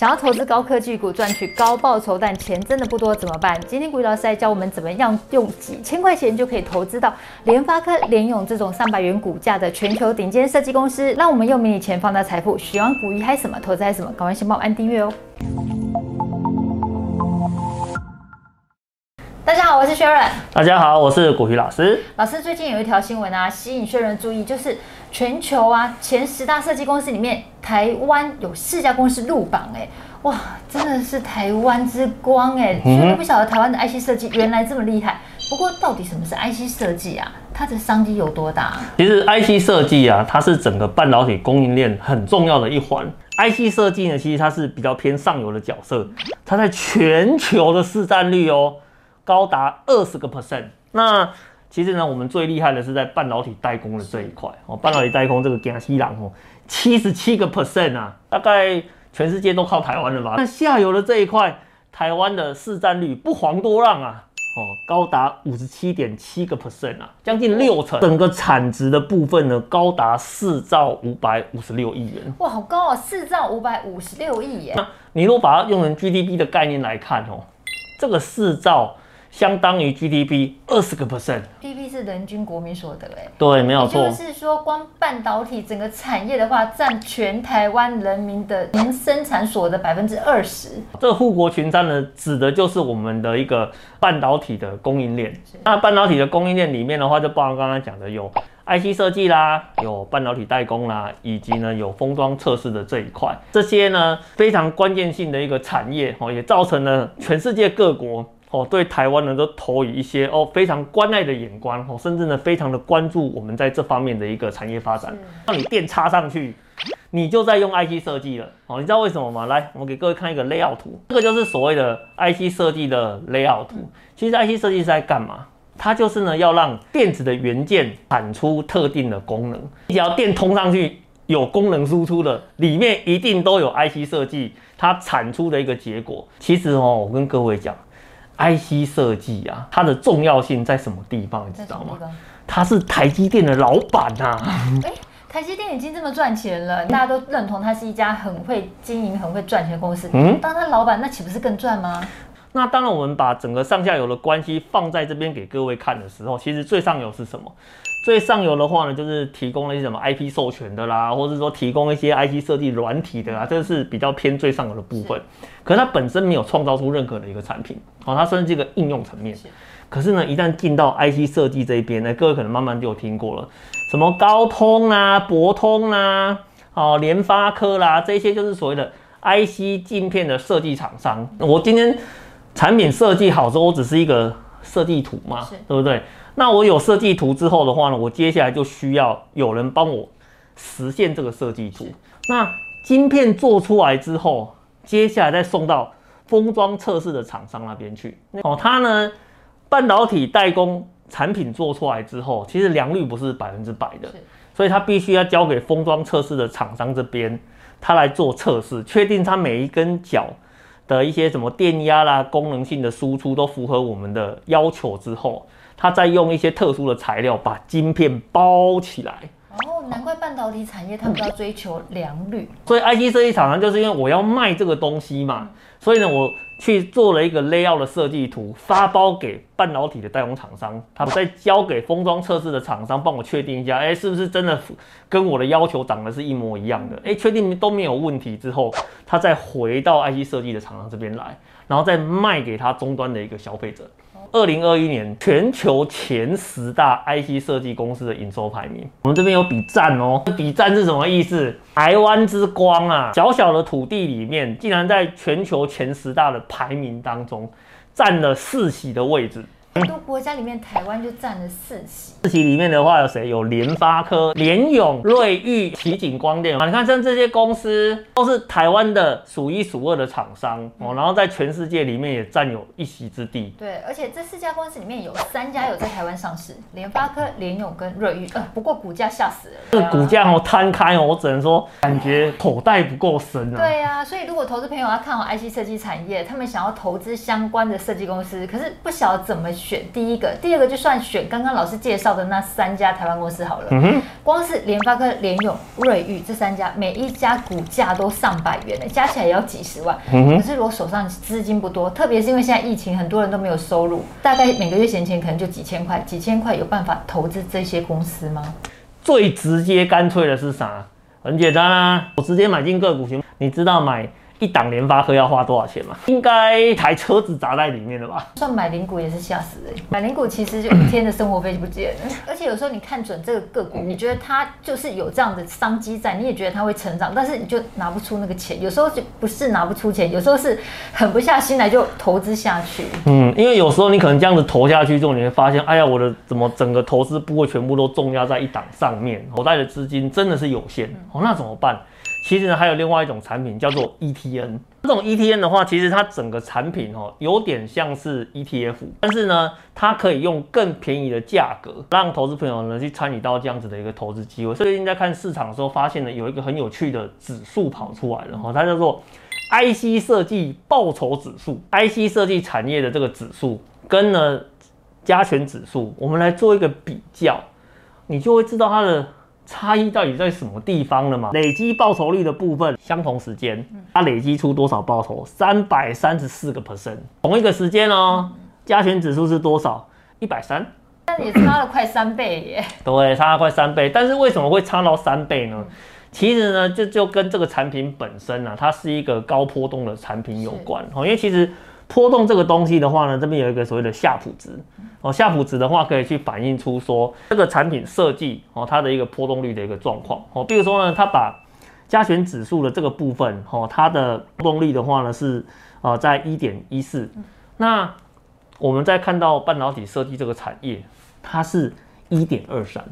想要投资高科技股赚取高报酬，但钱真的不多怎么办？今天股鱼老师来教我们怎么样用几千块钱就可以投资到联发科、联咏这种上百元股价的全球顶尖设计公司，让我们用迷你钱放大财富。喜欢股鱼还什么？投资还什么？赶快先帮我按订阅哦！大家好，我是 Sharon。大家好，我是古鱼老师。老师最近有一条新闻啊，吸引 Sharon 注意，就是全球啊前十大设计公司里面，台湾有四家公司入榜，哎，哇，真的是台湾之光哎！所以都不晓得台湾的 IC 设计原来这么厉害。不过，到底什么是 IC 设计啊？它的商机有多大？其实 IC 设计啊，它是整个半导体供应链很重要的一环。IC 设计呢，其实它是比较偏上游的角色，它在全球的市占率哦。高达二十个 percent。那其实呢，我们最厉害的是在半导体代工的这一块哦。半导体代工这个江西郎哦，七十七个 percent 啊，大概全世界都靠台湾了吧？那下游的这一块，台湾的市占率不遑多让啊，哦，高达五十七点七个 percent 啊，将近六成。整个产值的部分呢，高达四兆五百五十六亿元。哇，好高啊，四兆五百五十六亿耶。那你如果把它用成 GDP 的概念来看哦，这个四兆。相当于 GDP 二十个 percent，GDP 是人均国民所得，哎，对，没有错。就是说，光半导体整个产业的话，占全台湾人民的年生产所得百分之二十。这个护国群山呢，指的就是我们的一个半导体的供应链。那半导体的供应链里面的话，就包含刚刚讲的有 IC 设计啦，有半导体代工啦，以及呢有封装测试的这一块。这些呢非常关键性的一个产业哦，也造成了全世界各国。哦，对台湾呢都投以一些哦非常关爱的眼光哦，甚至呢非常的关注我们在这方面的一个产业发展。让你电插上去，你就在用 IC 设计了哦。你知道为什么吗？来，我给各位看一个 layout 图，这个就是所谓的 IC 设计的 layout 图。其实 IC 设计是在干嘛？它就是呢要让电子的元件产出特定的功能。你只要电通上去，有功能输出的，里面一定都有 IC 设计，它产出的一个结果。其实哦，我跟各位讲。IC 设计啊，它的重要性在什么地方？你知道吗？它是台积电的老板呐、啊。台积电已经这么赚钱了，大家都认同它是一家很会经营、很会赚钱的公司。嗯，当他老板，那岂不是更赚吗？那当然，我们把整个上下游的关系放在这边给各位看的时候，其实最上游是什么？最上游的话呢，就是提供了一些什么 IP 授权的啦，或者说提供一些 IC 设计软体的啦，这是比较偏最上游的部分。可是它本身没有创造出任何的一个产品，哦，它算是这个应用层面。可是呢，一旦进到 IC 设计这一边呢，各位可能慢慢就有听过了，什么高通啦、博通啦、哦联发科啦，这些就是所谓的 IC 镜片的设计厂商。我今天产品设计好之后，我只是一个设计图嘛，对不对？那我有设计图之后的话呢，我接下来就需要有人帮我实现这个设计图。那晶片做出来之后，接下来再送到封装测试的厂商那边去。哦，它呢，半导体代工产品做出来之后，其实良率不是百分之百的，所以它必须要交给封装测试的厂商这边，它来做测试，确定它每一根脚的一些什么电压啦、功能性的输出都符合我们的要求之后。他再用一些特殊的材料把晶片包起来。哦，难怪半导体产业他们要追求良率。所以 IC 设计厂商就是因为我要卖这个东西嘛，所以呢，我去做了一个 layout 的设计图，发包给半导体的代工厂商，他们再交给封装测试的厂商帮我确定一下，哎，是不是真的跟我的要求长得是一模一样的？哎，确定都没有问题之后，他再回到 IC 设计的厂商这边来，然后再卖给他终端的一个消费者。二零二一年全球前十大 IC 设计公司的营收排名，我们这边有比赞哦。比赞是什么意思？台湾之光啊，小小的土地里面，竟然在全球前十大的排名当中，占了四席的位置。很多国家里面，台湾就占了四席。四席里面的话有谁？有联发科、联咏、瑞昱、奇景光电啊。你看，像这些公司都是台湾的数一数二的厂商哦，然后在全世界里面也占有一席之地。对，而且这四家公司里面有三家有在台湾上市：联发科、联咏跟瑞昱。呃，不过股价吓死了。这个股价哦摊开哦，我只能说感觉口袋不够深啊。对呀、啊，所以如果投资朋友要看好 IC 设计产业，他们想要投资相关的设计公司，可是不晓得怎么去。选第一个，第二个就算选刚刚老师介绍的那三家台湾公司好了。嗯哼，光是联发科、联咏、瑞昱这三家，每一家股价都上百元呢，加起来也要几十万。嗯哼，可是如果手上资金不多，特别是因为现在疫情，很多人都没有收入，大概每个月闲钱可能就几千块，几千块有办法投资这些公司吗？最直接干脆的是啥？很简单啊，我直接买进个股行，你知道买一档联发科要花多少钱嘛？应该一台车子砸在里面了吧？算买零股也是吓死人，买零股其实就一天的生活费就不见了。而且有时候你看准这个个股，你觉得它就是有这样的商机在，你也觉得它会成长，但是你就拿不出那个钱。有时候就不是拿不出钱，有时候是狠不下心来就投资下去。嗯，因为有时候你可能这样子投下去之后，你会发现，哎呀，我的怎么整个投资部位全部都重压在一档上面，口袋的资金真的是有限哦，那怎么办？其实呢，还有另外一种产品叫做 ETN。这种 ETN 的话，其实它整个产品哦，有点像是 ETF，但是呢，它可以用更便宜的价格，让投资朋友呢去参与到这样子的一个投资机会。最近在看市场的时候，发现呢有一个很有趣的指数跑出来了哈，它叫做 IC 设计报酬指数。IC 设计产业的这个指数跟呢加权指数，我们来做一个比较，你就会知道它的。差异到底在什么地方了嘛？累积报酬率的部分，相同时间，它累积出多少报酬？三百三十四个 percent。同一个时间哦，加权指数是多少？一百三。但也差了快三倍耶。对，差了快三倍。但是为什么会差到三倍呢？其实呢，就就跟这个产品本身呢、啊，它是一个高波动的产品有关。哦，因为其实。波动这个东西的话呢，这边有一个所谓的夏普值哦，夏普值的话可以去反映出说这个产品设计哦，它的一个波动率的一个状况哦。比如说呢，它把加权指数的这个部分哦，它的波动率的话呢是呃在一点一四。那我们再看到半导体设计这个产业，它是一点二三，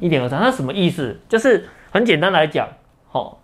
一点二三，那什么意思？就是很简单来讲，哦，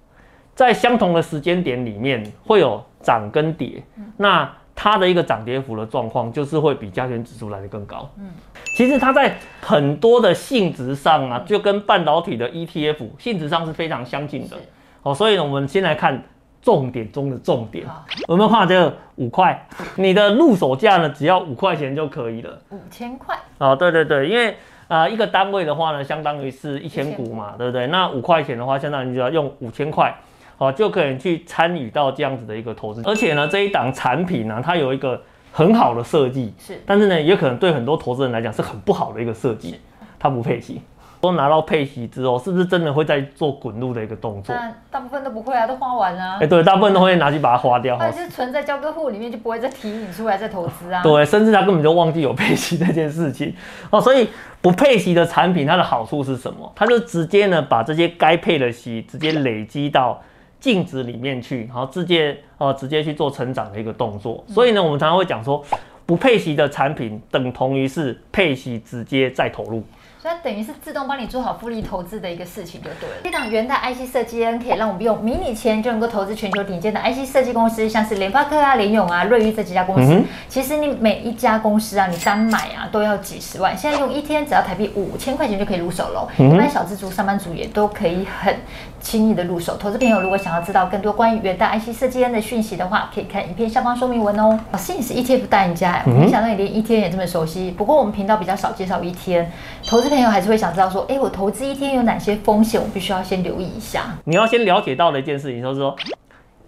在相同的时间点里面会有涨跟跌，那它的一个涨跌幅的状况，就是会比加权指数来的更高。嗯，其实它在很多的性质上啊，就跟半导体的 ETF 性质上是非常相近的。哦，所以呢，我们先来看重点中的重点。我们画这个五块，你的入手价呢，只要五块钱就可以了。五千块。哦，对对对，因为啊、呃，一个单位的话呢，相当于是一千股嘛，对不对？那五块钱的话，相当于就要用五千块。哦，就可以去参与到这样子的一个投资，而且呢，这一档产品呢，它有一个很好的设计，是，但是呢，也可能对很多投资人来讲是很不好的一个设计，它不配息。都拿到配息之后，是不是真的会在做滚入的一个动作？大部分都不会啊，都花完了。哎、欸，对，大部分都会拿去把它花掉，或者是存在交割户里面，就不会再提你出来再投资啊。对，甚至他根本就忘记有配息这件事情哦。所以不配息的产品，它的好处是什么？它就直接呢把这些该配的息直接累积到。净值里面去，然后直接呃直接去做成长的一个动作。所以呢，我们常常会讲说，不配息的产品等同于是配息直接再投入。所以等于是自动帮你做好复利投资的一个事情就对了。这档元大 IC 设计 N 可以让我们用迷你钱就能够投资全球顶尖的 IC 设计公司，像是联发科啊、联咏啊、瑞昱这几家公司。嗯、其实你每一家公司啊，你单买啊都要几十万。现在用一天只要台币五千块钱就可以入手喽。一般小资族、上班族也都可以很轻易的入手。投资朋友如果想要知道更多关于元大 IC 设计 N 的讯息的话，可以看影片下方说明文哦。老师，你是 ETF 大赢家，我没想到你连 ETF 也这么熟悉。不过我们频道比较少介绍 ETF，投资朋友还是会想知道。说，哎，我投资一天有哪些风险？我必须要先留意一下。你要先了解到的一件事情，就是说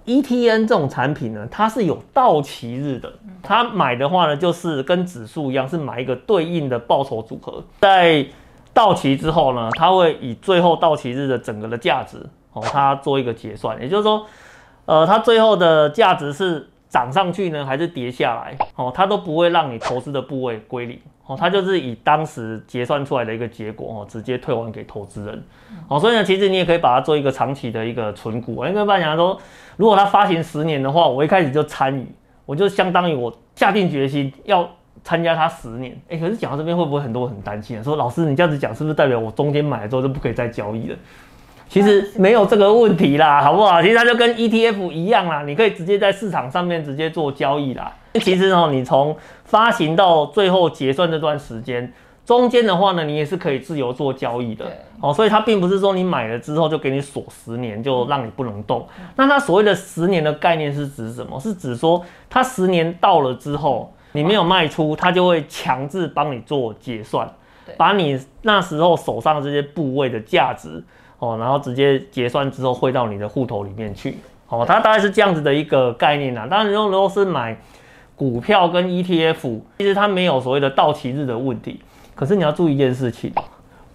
，ETN 这种产品呢，它是有到期日的。它买的话呢，就是跟指数一样，是买一个对应的报酬组合。在到期之后呢，它会以最后到期日的整个的价值哦，它做一个结算。也就是说，呃，它最后的价值是涨上去呢，还是跌下来哦，它都不会让你投资的部位归零。哦，它就是以当时结算出来的一个结果哦，直接退还给投资人。哦，所以呢，其实你也可以把它做一个长期的一个存股。因为半讲说，如果它发行十年的话，我一开始就参与，我就相当于我下定决心要参加它十年。哎，可是讲到这边会不会很多很担心？说老师，你这样子讲是不是代表我中间买了之后就不可以再交易了？其实没有这个问题啦，好不好？其实它就跟 ETF 一样啦，你可以直接在市场上面直接做交易啦。其实哦，你从发行到最后结算这段时间，中间的话呢，你也是可以自由做交易的。哦，所以它并不是说你买了之后就给你锁十年，就让你不能动。那它所谓的十年的概念是指什么？是指说它十年到了之后，你没有卖出，它就会强制帮你做结算，把你那时候手上这些部位的价值哦，然后直接结算之后汇到你的户头里面去哦，它大概是这样子的一个概念啊。当然，如果是买股票跟 ETF，其实它没有所谓的到期日的问题，可是你要注意一件事情，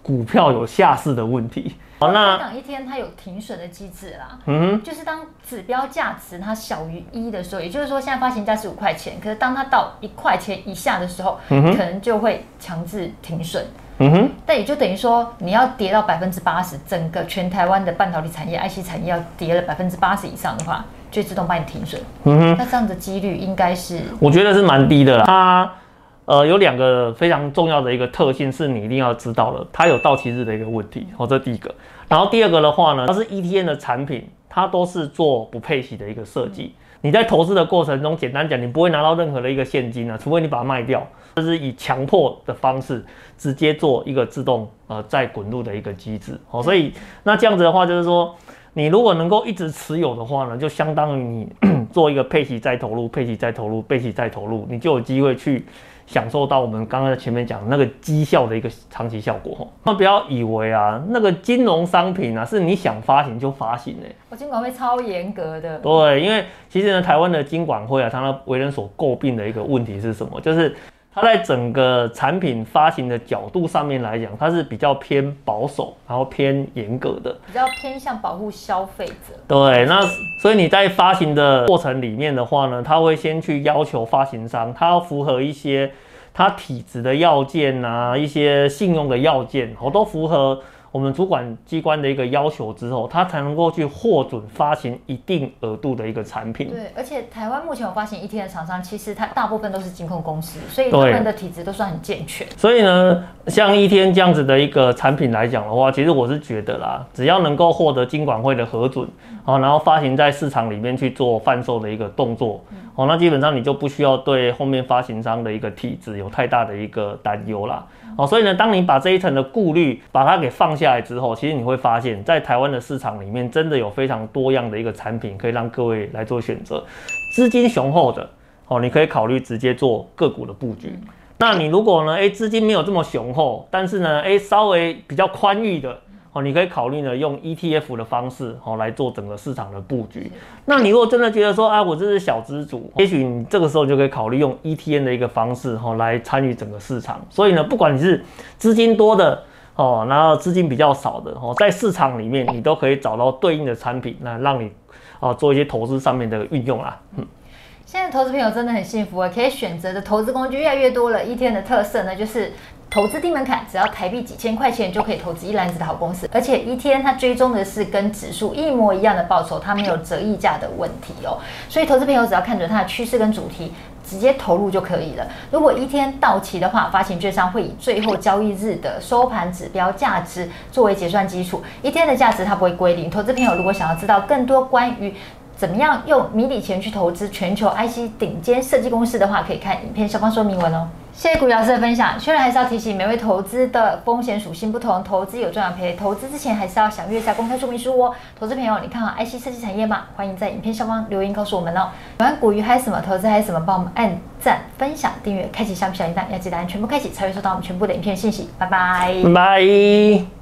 股票有下市的问题。好，那港一天它有停损的机制啦，嗯，就是当指标价值它小于一的时候，也就是说现在发行价是五块钱，可是当它到一块钱以下的时候，可能就会强制停损，嗯哼，但也就等于说你要跌到百分之八十，整个全台湾的半导体产业、IC 产业要跌了百分之八十以上的话，就自动帮你停损，嗯哼，那这样的几率应该是，我觉得是蛮低的啦，它。呃，有两个非常重要的一个特性是你一定要知道的，它有到期日的一个问题，哦，这第一个。然后第二个的话呢，它是 ETN 的产品，它都是做不配息的一个设计。你在投资的过程中，简单讲，你不会拿到任何的一个现金啊，除非你把它卖掉，这是以强迫的方式直接做一个自动呃再滚入的一个机制。哦，所以那这样子的话，就是说你如果能够一直持有的话呢，就相当于你 做一个配息再投入，配息再投入，配息再投入，你就有机会去。享受到我们刚刚在前面讲的那个绩效的一个长期效果，那不要以为啊，那个金融商品啊，是你想发行就发行的。我金管会超严格的。对，因为其实呢，台湾的金管会啊，它为人所诟病的一个问题是什么？就是。它在整个产品发行的角度上面来讲，它是比较偏保守，然后偏严格的，比较偏向保护消费者。对，那所以你在发行的过程里面的话呢，它会先去要求发行商，它要符合一些它体质的要件啊，一些信用的要件，好，都符合。我们主管机关的一个要求之后，他才能够去获准发行一定额度的一个产品。对，而且台湾目前有发行 ETF 的厂商，其实它大部分都是金控公司，所以他们的体质都算很健全。所以呢，像 ETF 这样子的一个产品来讲的话，其实我是觉得啦，只要能够获得金管会的核准，啊，然后发行在市场里面去做贩售的一个动作，哦，那基本上你就不需要对后面发行商的一个体制有太大的一个担忧啦。哦，所以呢，当你把这一层的顾虑把它给放下来之后，其实你会发现，在台湾的市场里面，真的有非常多样的一个产品可以让各位来做选择。资金雄厚的哦，你可以考虑直接做个股的布局。那你如果呢，诶，资金没有这么雄厚，但是呢，诶，稍微比较宽裕的。你可以考虑呢，用 ETF 的方式哦来做整个市场的布局。那你如果真的觉得说，啊，我这是小资主，也许你这个时候就可以考虑用 ETN 的一个方式哦来参与整个市场。所以呢，不管你是资金多的哦，然后资金比较少的哦，在市场里面你都可以找到对应的产品，那让你啊做一些投资上面的运用啊。嗯，现在投资朋友真的很幸福啊，可以选择的投资工具越来越多了。ETN 的特色呢，就是。投资低门槛，只要台币几千块钱就可以投资一篮子的好公司，而且 ETN 它追踪的是跟指数一模一样的报酬，它没有折溢价的问题哦。所以投资朋友只要看准它的趋势跟主题，直接投入就可以了。如果一天到期的话，发行券商会以最后交易日的收盘指标价值作为结算基础一天的价值它不会归零。投资朋友如果想要知道更多关于怎么样用迷你钱去投资全球 IC 顶尖设计公司的话，可以看影片下方说明文哦。谢谢古老师的分享。确认还是要提醒，每位投资的风险属性不同，投资有赚有赔，投资之前还是要详阅一下公开说明书哦。投资朋友，你看好 IC 设计产业吗？欢迎在影片下方留言告诉我们哦。喜欢股鱼还有什么？投资还有什么？帮我们按赞、分享、订阅、开启小小铃铛，要记得按全部开启，才会收到我们全部的影片信息。拜拜。拜。